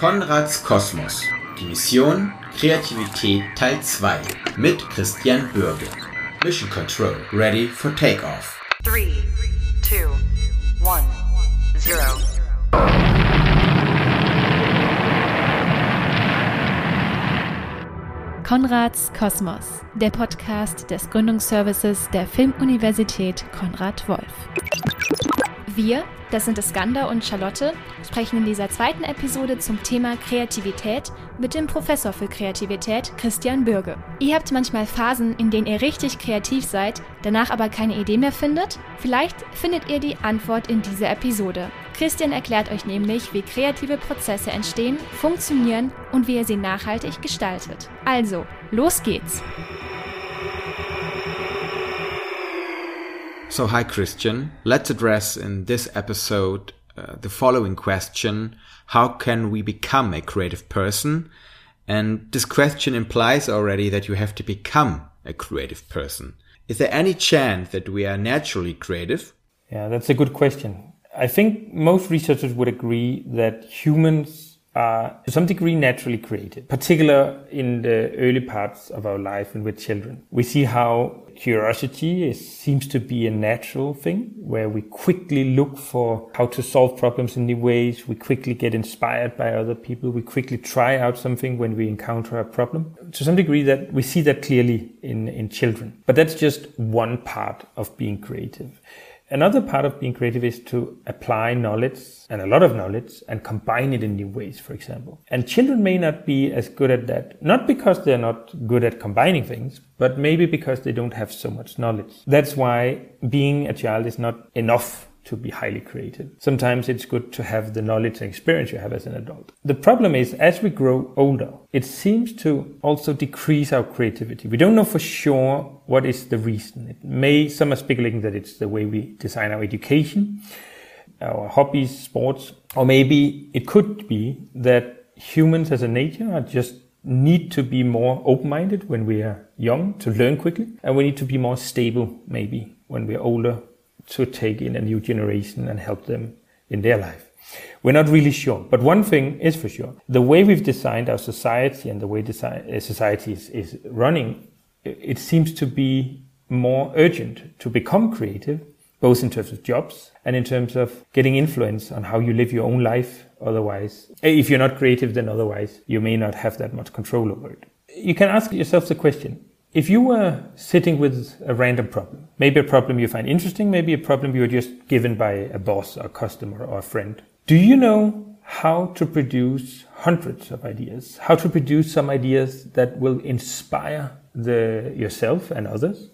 Konrads Kosmos. Die Mission Kreativität Teil 2 mit Christian Bürge. Mission Control ready for takeoff. 3, 2, 1, 0. Konrads Kosmos, der Podcast des Gründungsservices der Filmuniversität Konrad Wolf. Wir, das sind Iskander und Charlotte, sprechen in dieser zweiten Episode zum Thema Kreativität mit dem Professor für Kreativität Christian Bürge. Ihr habt manchmal Phasen, in denen ihr richtig kreativ seid, danach aber keine Idee mehr findet? Vielleicht findet ihr die Antwort in dieser Episode. Christian erklärt euch nämlich, wie kreative Prozesse entstehen, funktionieren und wie ihr sie nachhaltig gestaltet. Also, los geht's! So, hi Christian. Let's address in this episode uh, the following question How can we become a creative person? And this question implies already that you have to become a creative person. Is there any chance that we are naturally creative? Yeah, that's a good question. I think most researchers would agree that humans are to some degree naturally creative, particularly in the early parts of our life when we're children. We see how curiosity seems to be a natural thing where we quickly look for how to solve problems in new ways. We quickly get inspired by other people. We quickly try out something when we encounter a problem. To some degree that we see that clearly in, in children. But that's just one part of being creative. Another part of being creative is to apply knowledge and a lot of knowledge and combine it in new ways, for example. And children may not be as good at that, not because they're not good at combining things, but maybe because they don't have so much knowledge. That's why being a child is not enough to be highly creative. Sometimes it's good to have the knowledge and experience you have as an adult. The problem is, as we grow older, it seems to also decrease our creativity. We don't know for sure what is the reason. It may, some are speculating that it's the way we design our education, our hobbies, sports, or maybe it could be that humans as a nature are just need to be more open-minded when we are young to learn quickly and we need to be more stable maybe when we're older to take in a new generation and help them in their life. We're not really sure, but one thing is for sure. The way we've designed our society and the way design, uh, society is, is running, it seems to be more urgent to become creative, both in terms of jobs and in terms of getting influence on how you live your own life. Otherwise, if you're not creative, then otherwise you may not have that much control over it. You can ask yourself the question, if you were sitting with a random problem, maybe a problem you find interesting, maybe a problem you were just given by a boss a customer or a friend, do you know how to produce hundreds of ideas? How to produce some ideas that will inspire the, yourself and others?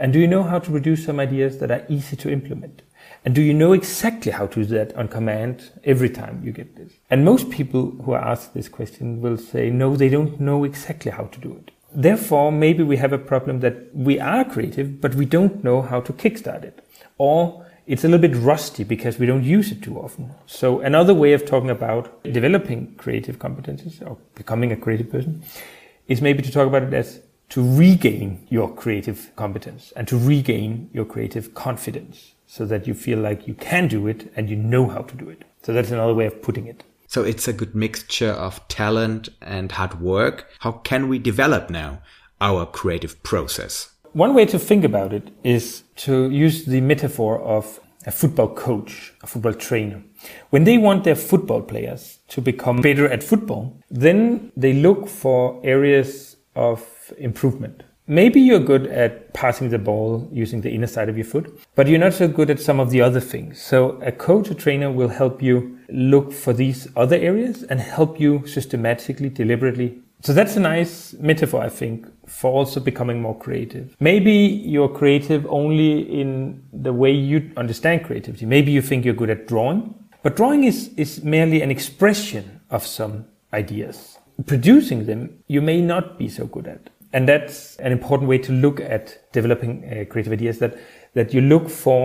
And do you know how to produce some ideas that are easy to implement? And do you know exactly how to do that on command every time you get this? And most people who are asked this question will say, no, they don't know exactly how to do it therefore, maybe we have a problem that we are creative, but we don't know how to kickstart it. Or it's a little bit rusty because we don't use it too often. So another way of talking about developing creative competences or becoming a creative person is maybe to talk about it as to regain your creative competence and to regain your creative confidence so that you feel like you can do it and you know how to do it. So that's another way of putting it. So it's a good mixture of talent and hard work. How can we develop now our creative process? One way to think about it is to use the metaphor of a football coach, a football trainer. When they want their football players to become better at football, then they look for areas of improvement. Maybe you're good at passing the ball using the inner side of your foot, but you're not so good at some of the other things. So a coach, a trainer will help you look for these other areas and help you systematically, deliberately. So that's a nice metaphor, I think, for also becoming more creative. Maybe you're creative only in the way you understand creativity. Maybe you think you're good at drawing, but drawing is, is merely an expression of some ideas. Producing them, you may not be so good at and that's an important way to look at developing uh, creative ideas that that you look for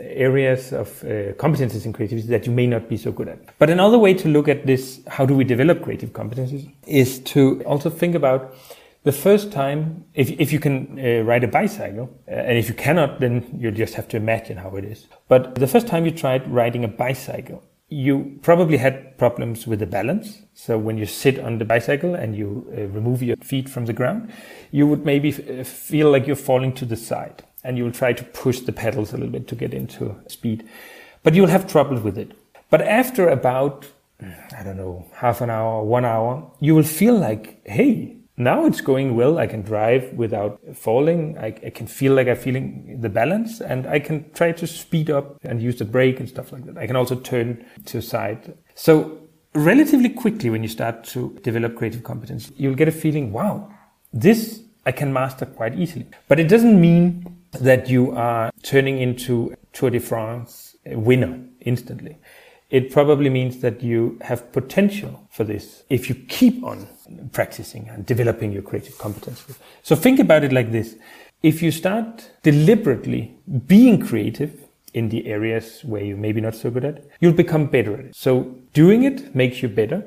areas of uh, competences in creativity that you may not be so good at. But another way to look at this, how do we develop creative competences, is to also think about the first time, if, if you can uh, ride a bicycle, uh, and if you cannot, then you just have to imagine how it is. But the first time you tried riding a bicycle, you probably had problems with the balance. So when you sit on the bicycle and you uh, remove your feet from the ground, you would maybe f- feel like you're falling to the side and you will try to push the pedals a little bit to get into speed. But you'll have trouble with it. But after about, I don't know, half an hour, one hour, you will feel like, hey, now it's going well. I can drive without falling. I, I, can feel like I'm feeling the balance and I can try to speed up and use the brake and stuff like that. I can also turn to side. So relatively quickly when you start to develop creative competence, you'll get a feeling, wow, this I can master quite easily. But it doesn't mean that you are turning into Tour de France winner instantly it probably means that you have potential for this if you keep on practicing and developing your creative competence. So think about it like this. If you start deliberately being creative in the areas where you're maybe not so good at, you'll become better at it. So doing it makes you better,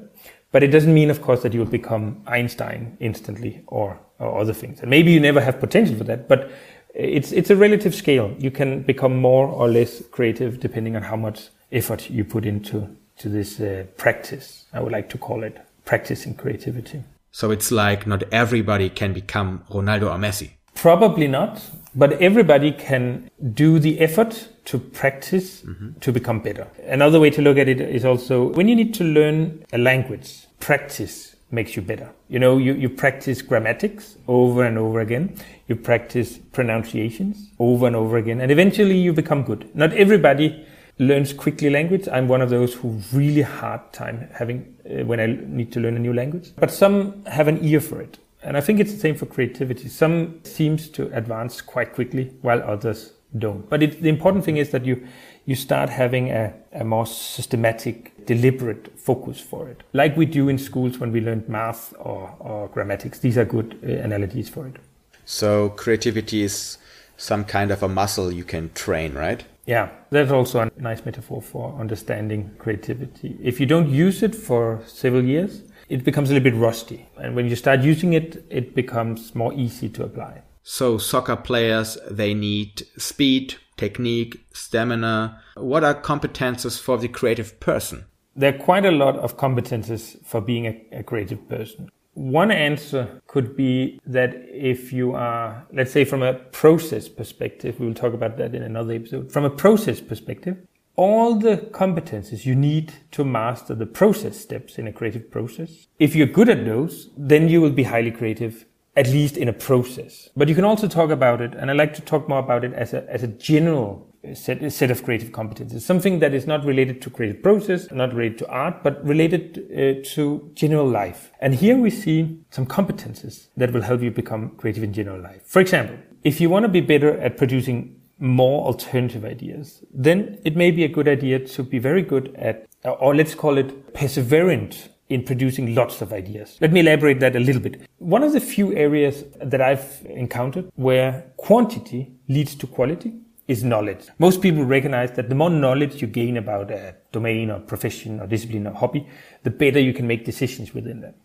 but it doesn't mean, of course, that you'll become Einstein instantly or, or other things. And maybe you never have potential for that, but it's, it's a relative scale. You can become more or less creative depending on how much effort you put into to this uh, practice. I would like to call it practicing creativity. So it's like not everybody can become Ronaldo or Messi. Probably not, but everybody can do the effort to practice mm-hmm. to become better. Another way to look at it is also when you need to learn a language, practice makes you better. You know, you, you practice grammatics over and over again. You practice pronunciations over and over again, and eventually you become good. Not everybody learns quickly language. I'm one of those who really hard time having uh, when I need to learn a new language. But some have an ear for it. And I think it's the same for creativity. Some seems to advance quite quickly while others don't. But it, the important thing is that you you start having a, a more systematic, deliberate focus for it. Like we do in schools when we learn math or, or grammatics. These are good uh, analogies for it. So creativity is some kind of a muscle you can train, right? Yeah, that's also a nice metaphor for understanding creativity. If you don't use it for several years, it becomes a little bit rusty. And when you start using it, it becomes more easy to apply. So soccer players, they need speed, technique, stamina. What are competences for the creative person? There are quite a lot of competences for being a, a creative person. One answer could be that if you are, let's say from a process perspective, we will talk about that in another episode. From a process perspective, all the competences you need to master the process steps in a creative process. If you're good at those, then you will be highly creative, at least in a process. But you can also talk about it, and I like to talk more about it as a, as a general set, set of creative competences, something that is not related to creative process, not related to art, but related uh, to general life. And here we see some competences that will help you become creative in general life. For example, if you want to be better at producing more alternative ideas, then it may be a good idea to be very good at, or let's call it perseverant in producing lots of ideas. Let me elaborate that a little bit. One of the few areas that I've encountered where quantity leads to quality is knowledge. Most people recognize that the more knowledge you gain about a domain or profession or discipline or hobby, the better you can make decisions within that.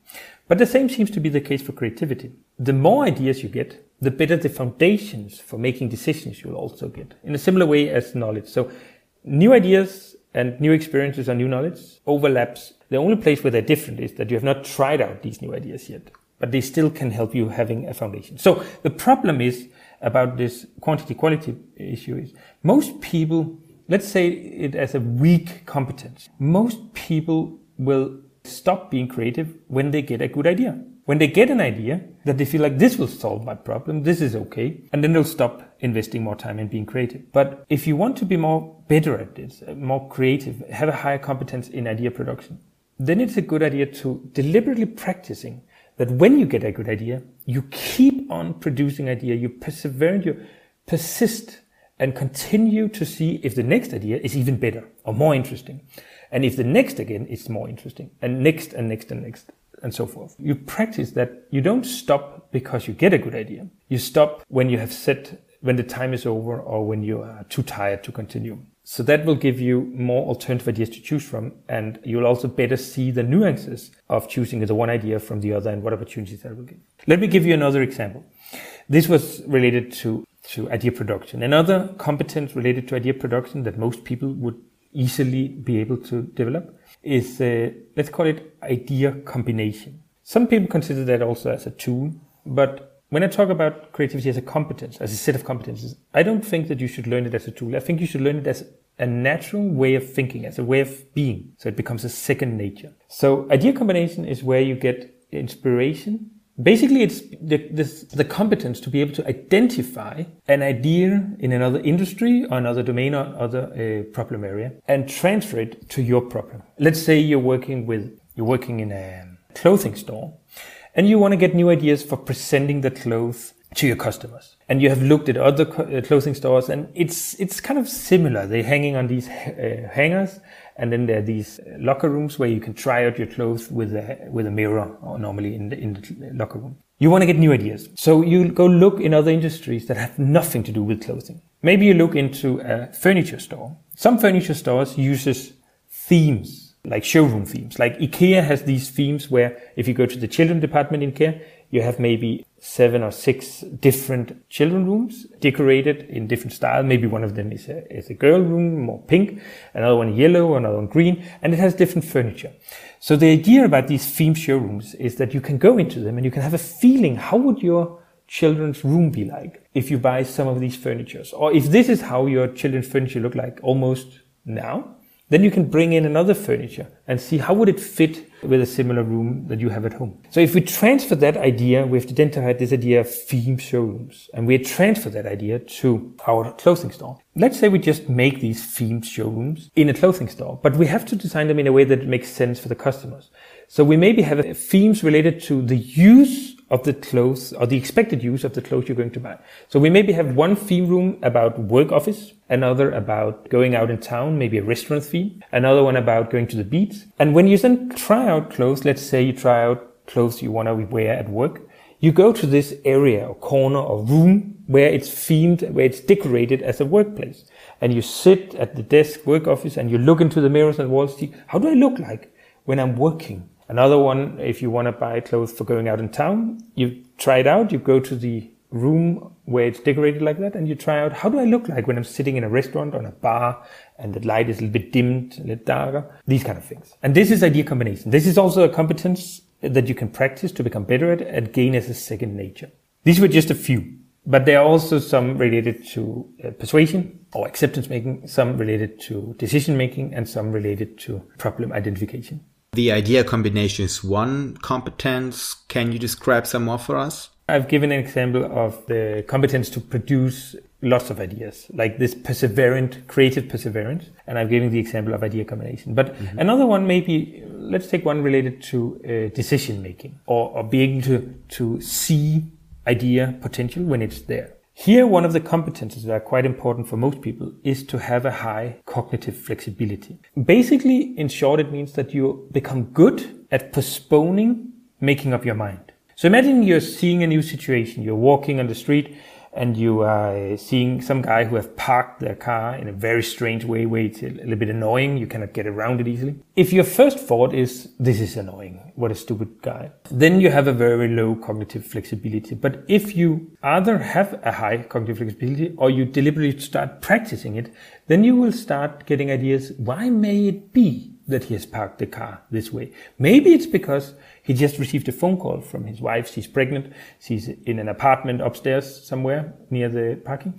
But the same seems to be the case for creativity. The more ideas you get, the better the foundations for making decisions you'll also get in a similar way as knowledge. So new ideas and new experiences or new knowledge overlaps. The only place where they're different is that you have not tried out these new ideas yet, but they still can help you having a foundation. So the problem is about this quantity quality issue is most people, let's say it as a weak competence, most people will stop being creative when they get a good idea. When they get an idea that they feel like this will solve my problem, this is okay, and then they'll stop investing more time in being creative. But if you want to be more better at this, uh, more creative, have a higher competence in idea production, then it's a good idea to deliberately practicing that when you get a good idea, you keep on producing idea, you persevere, you persist and continue to see if the next idea is even better or more interesting. And if the next again is more interesting and next and next and next and so forth. You practice that you don't stop because you get a good idea. You stop when you have set, when the time is over or when you are too tired to continue. So that will give you more alternative ideas to choose from, and you'll also better see the nuances of choosing the one idea from the other and what opportunities that will give. Let me give you another example. This was related to, to idea production. Another competence related to idea production that most people would easily be able to develop is, uh, let's call it idea combination. Some people consider that also as a tool, but when I talk about creativity as a competence, as a set of competences, I don't think that you should learn it as a tool. I think you should learn it as a natural way of thinking, as a way of being. So it becomes a second nature. So idea combination is where you get inspiration. Basically, it's the, this, the competence to be able to identify an idea in another industry or another domain or other uh, problem area and transfer it to your problem. Let's say you're working with, you're working in a clothing store and you want to get new ideas for presenting the clothes to your customers. And you have looked at other uh, clothing stores and it's, it's kind of similar. They're hanging on these uh, hangers and then there are these locker rooms where you can try out your clothes with a, with a mirror or normally in the, in the locker room. You want to get new ideas. So you go look in other industries that have nothing to do with clothing. Maybe you look into a furniture store. Some furniture stores uses themes like showroom themes. Like IKEA has these themes where if you go to the children department in IKEA, you have maybe seven or six different children rooms decorated in different style. Maybe one of them is a, is a girl room, more pink, another one yellow, another one green, and it has different furniture. So the idea about these theme showrooms is that you can go into them and you can have a feeling, how would your children's room be like if you buy some of these furnitures? Or if this is how your children's furniture look like almost now, then you can bring in another furniture and see how would it fit with a similar room that you have at home. So if we transfer that idea, we've identified this idea of theme showrooms and we transfer that idea to our clothing store. Let's say we just make these themed showrooms in a clothing store, but we have to design them in a way that makes sense for the customers. So we maybe have themes related to the use of the clothes or the expected use of the clothes you're going to buy. So we maybe have one theme room about work office, another about going out in town, maybe a restaurant theme, another one about going to the beach. And when you then try out clothes, let's say you try out clothes you want to wear at work, you go to this area or corner or room where it's themed, where it's decorated as a workplace. And you sit at the desk work office and you look into the mirrors and walls, see, how do I look like when I'm working? Another one, if you want to buy clothes for going out in town, you try it out. You go to the room where it's decorated like that and you try out how do I look like when I'm sitting in a restaurant or a bar and the light is a little bit dimmed, a little darker, these kind of things. And this is idea combination. This is also a competence that you can practice to become better at and gain as a second nature. These were just a few, but there are also some related to uh, persuasion or acceptance making, some related to decision making and some related to problem identification. The idea combination is one competence. Can you describe some more for us? I've given an example of the competence to produce lots of ideas, like this perseverant, creative perseverance. And I've given the example of idea combination. But mm-hmm. another one, maybe, let's take one related to uh, decision making or, or being to, to see idea potential when it's there. Here, one of the competences that are quite important for most people is to have a high cognitive flexibility. Basically, in short, it means that you become good at postponing making up your mind. So imagine you're seeing a new situation. You're walking on the street and you are seeing some guy who have parked their car in a very strange way where it's a little bit annoying. You cannot get around it easily. If your first thought is, this is annoying, what a stupid guy, then you have a very low cognitive flexibility. But if you either have a high cognitive flexibility or you deliberately start practicing it, then you will start getting ideas. Why may it be that he has parked the car this way? Maybe it's because he just received a phone call from his wife. She's pregnant. She's in an apartment upstairs somewhere near the parking.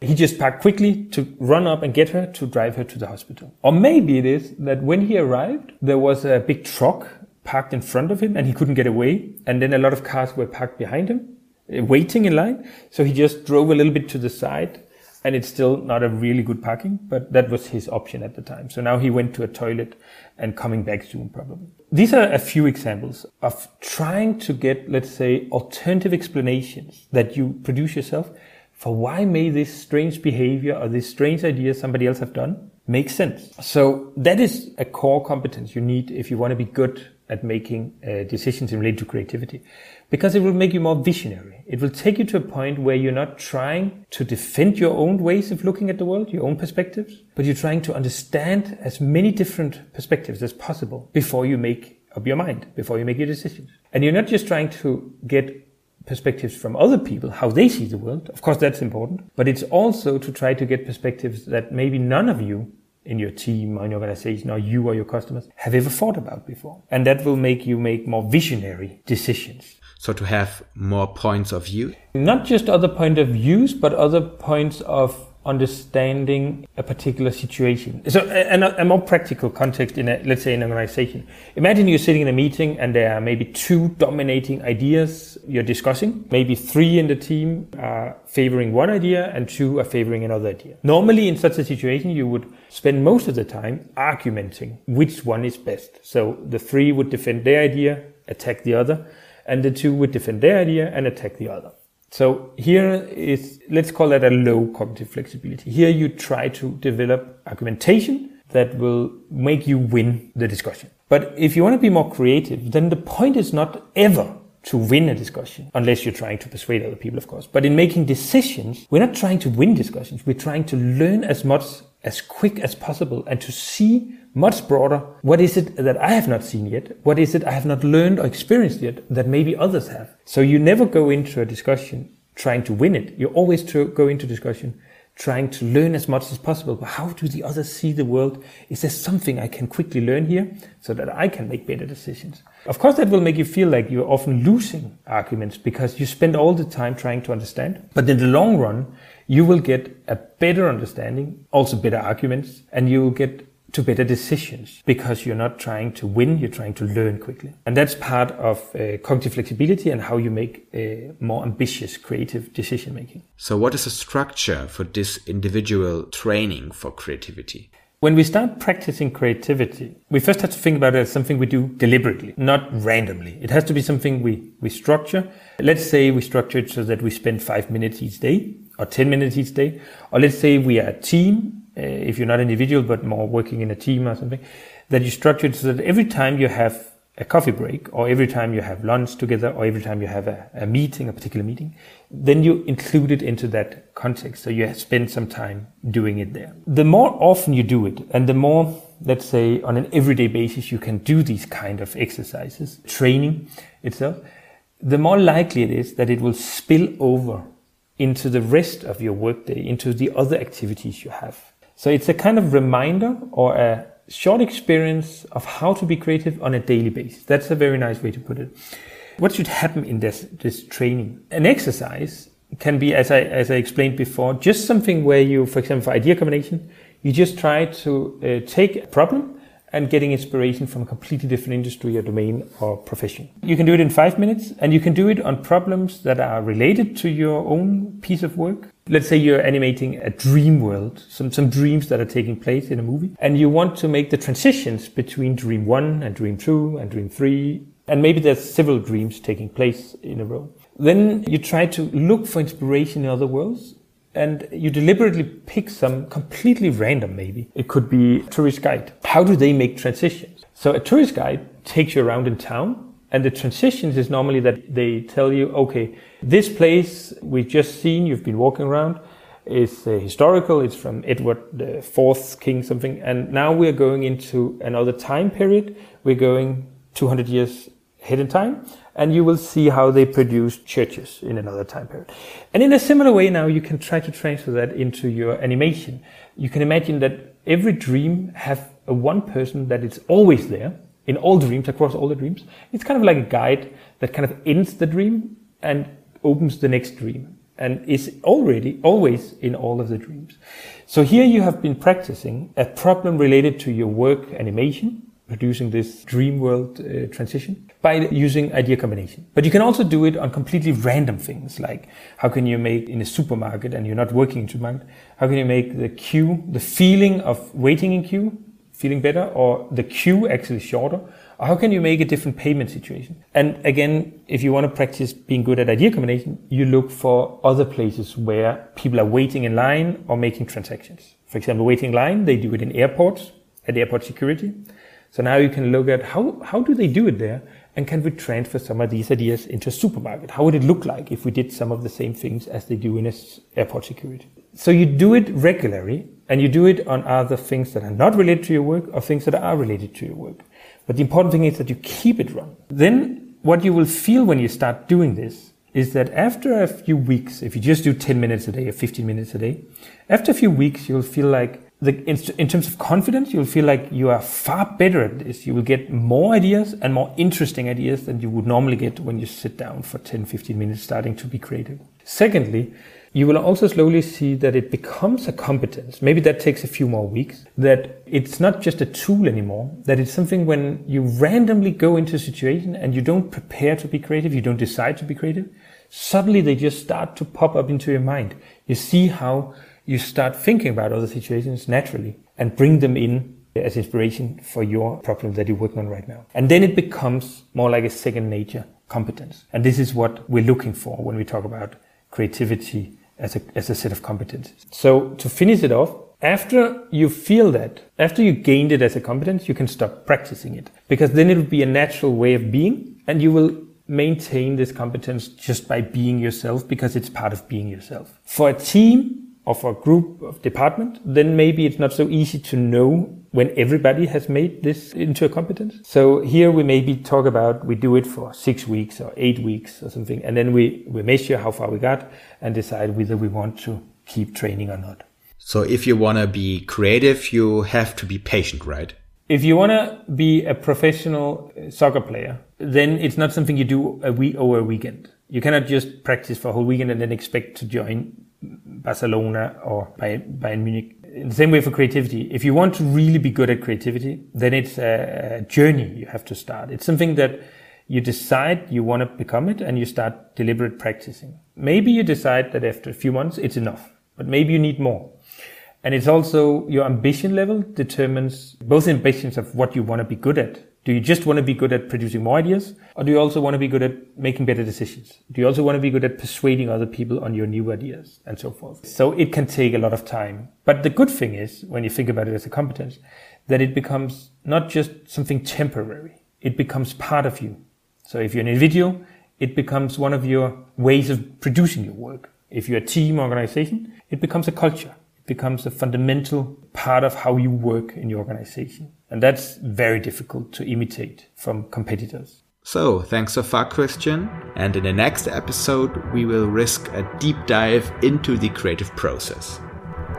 He just packed quickly to run up and get her to drive her to the hospital. Or maybe it is that when he arrived, there was a big truck parked in front of him and he couldn't get away. And then a lot of cars were parked behind him, waiting in line. So he just drove a little bit to the side and it's still not a really good parking, but that was his option at the time. So now he went to a toilet and coming back soon probably. These are a few examples of trying to get, let's say, alternative explanations that you produce yourself for why may this strange behavior or this strange idea somebody else have done make sense. So that is a core competence you need if you want to be good at making uh, decisions in related to creativity because it will make you more visionary. It will take you to a point where you're not trying to defend your own ways of looking at the world, your own perspectives, but you're trying to understand as many different perspectives as possible before you make up your mind, before you make your decisions. And you're not just trying to get perspectives from other people, how they see the world. Of course, that's important, but it's also to try to get perspectives that maybe none of you in your team or in your organization or you or your customers have ever thought about before. And that will make you make more visionary decisions. So to have more points of view? Not just other point of views, but other points of understanding a particular situation. So, a, a, more practical context in a, let's say, an organization. Imagine you're sitting in a meeting and there are maybe two dominating ideas you're discussing. Maybe three in the team are favoring one idea and two are favoring another idea. Normally, in such a situation, you would spend most of the time argumenting which one is best. So the three would defend their idea, attack the other, and the two would defend their idea and attack the other. So here is, let's call that a low cognitive flexibility. Here you try to develop argumentation that will make you win the discussion. But if you want to be more creative, then the point is not ever to win a discussion, unless you're trying to persuade other people, of course. But in making decisions, we're not trying to win discussions. We're trying to learn as much as quick as possible and to see much broader what is it that I have not seen yet? What is it I have not learned or experienced yet that maybe others have? So you never go into a discussion trying to win it. You always go into discussion trying to learn as much as possible. But how do the others see the world? Is there something I can quickly learn here so that I can make better decisions? Of course, that will make you feel like you're often losing arguments because you spend all the time trying to understand. But in the long run, you will get a better understanding, also better arguments, and you will get to better decisions because you're not trying to win, you're trying to learn quickly. And that's part of uh, cognitive flexibility and how you make a more ambitious creative decision making. So, what is the structure for this individual training for creativity? When we start practicing creativity, we first have to think about it as something we do deliberately, not randomly. It has to be something we, we structure. Let's say we structure it so that we spend five minutes each day or 10 minutes each day. Or let's say we are a team, uh, if you're not individual, but more working in a team or something, that you structure it so that every time you have a coffee break or every time you have lunch together or every time you have a, a meeting, a particular meeting, then you include it into that context. So you spend some time doing it there. The more often you do it and the more, let's say on an everyday basis, you can do these kind of exercises, training itself, the more likely it is that it will spill over into the rest of your workday, into the other activities you have. So it's a kind of reminder or a short experience of how to be creative on a daily basis. That's a very nice way to put it. What should happen in this, this training? An exercise can be, as I, as I explained before, just something where you, for example, for idea combination, you just try to uh, take a problem and getting inspiration from a completely different industry or domain or profession. You can do it in five minutes and you can do it on problems that are related to your own piece of work. Let's say you're animating a dream world, some, some dreams that are taking place in a movie, and you want to make the transitions between dream one and dream two and dream three, and maybe there's several dreams taking place in a row. Then you try to look for inspiration in other worlds and you deliberately pick some completely random maybe. It could be a tourist guide. How do they make transitions? So a tourist guide takes you around in town and the transitions is normally that they tell you, okay, this place we've just seen, you've been walking around, is uh, historical. It's from Edward the Fourth King something. And now we're going into another time period. We're going 200 years ahead in time and you will see how they produce churches in another time period. And in a similar way now, you can try to transfer that into your animation. You can imagine that every dream have a one person that is always there in all dreams, across all the dreams. It's kind of like a guide that kind of ends the dream and opens the next dream and is already always in all of the dreams. So here you have been practicing a problem related to your work animation producing this dream world uh, transition by using idea combination. But you can also do it on completely random things, like how can you make in a supermarket and you're not working in supermarket, how can you make the queue, the feeling of waiting in queue, feeling better, or the queue actually shorter, or how can you make a different payment situation? And again, if you want to practice being good at idea combination, you look for other places where people are waiting in line or making transactions. For example, waiting in line, they do it in airports, at airport security. So now you can look at how, how do they do it there? And can we transfer some of these ideas into a supermarket? How would it look like if we did some of the same things as they do in a airport security? So you do it regularly and you do it on other things that are not related to your work or things that are related to your work. But the important thing is that you keep it running. Then what you will feel when you start doing this is that after a few weeks, if you just do 10 minutes a day or 15 minutes a day, after a few weeks, you'll feel like the, in, in terms of confidence, you'll feel like you are far better at this. You will get more ideas and more interesting ideas than you would normally get when you sit down for 10, 15 minutes starting to be creative. Secondly, you will also slowly see that it becomes a competence. Maybe that takes a few more weeks, that it's not just a tool anymore, that it's something when you randomly go into a situation and you don't prepare to be creative, you don't decide to be creative, suddenly they just start to pop up into your mind. You see how you start thinking about other situations naturally and bring them in as inspiration for your problem that you're working on right now. And then it becomes more like a second nature competence. And this is what we're looking for when we talk about creativity as a, as a set of competences. So to finish it off, after you feel that, after you gained it as a competence, you can stop practicing it because then it will be a natural way of being and you will maintain this competence just by being yourself because it's part of being yourself. For a team for a group of department, then maybe it's not so easy to know when everybody has made this into a competence. So here we maybe talk about we do it for six weeks or eight weeks or something, and then we, we measure how far we got and decide whether we want to keep training or not. So if you want to be creative, you have to be patient, right? If you want to be a professional uh, soccer player, then it's not something you do a week over a weekend. You cannot just practice for a whole weekend and then expect to join Barcelona or Bayern Munich. In the same way for creativity, if you want to really be good at creativity, then it's a journey you have to start. It's something that you decide you want to become it and you start deliberate practicing. Maybe you decide that after a few months it's enough, but maybe you need more. And it's also your ambition level determines both ambitions of what you want to be good at do you just want to be good at producing more ideas? Or do you also want to be good at making better decisions? Do you also want to be good at persuading other people on your new ideas and so forth? So it can take a lot of time. But the good thing is, when you think about it as a competence, that it becomes not just something temporary. It becomes part of you. So if you're an individual, it becomes one of your ways of producing your work. If you're a team organization, it becomes a culture It becomes a fundamental part of how you work in your organization. And that's very difficult to imitate from competitors. So, thanks so far, Christian. And in the next episode, we will risk a deep dive into the creative process.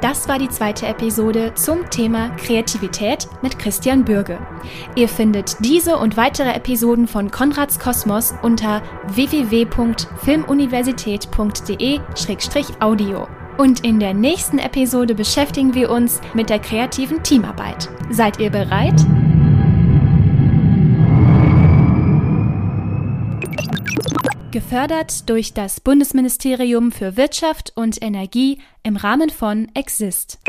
Das war die zweite Episode zum Thema Kreativität mit Christian Byrge. Ihr findet diese und weitere Episoden von Konrads Kosmos unter www.filmuniversität.de-audio. Und in der nächsten Episode beschäftigen wir uns mit der kreativen Teamarbeit. Seid ihr bereit? Gefördert durch das Bundesministerium für Wirtschaft und Energie im Rahmen von Exist.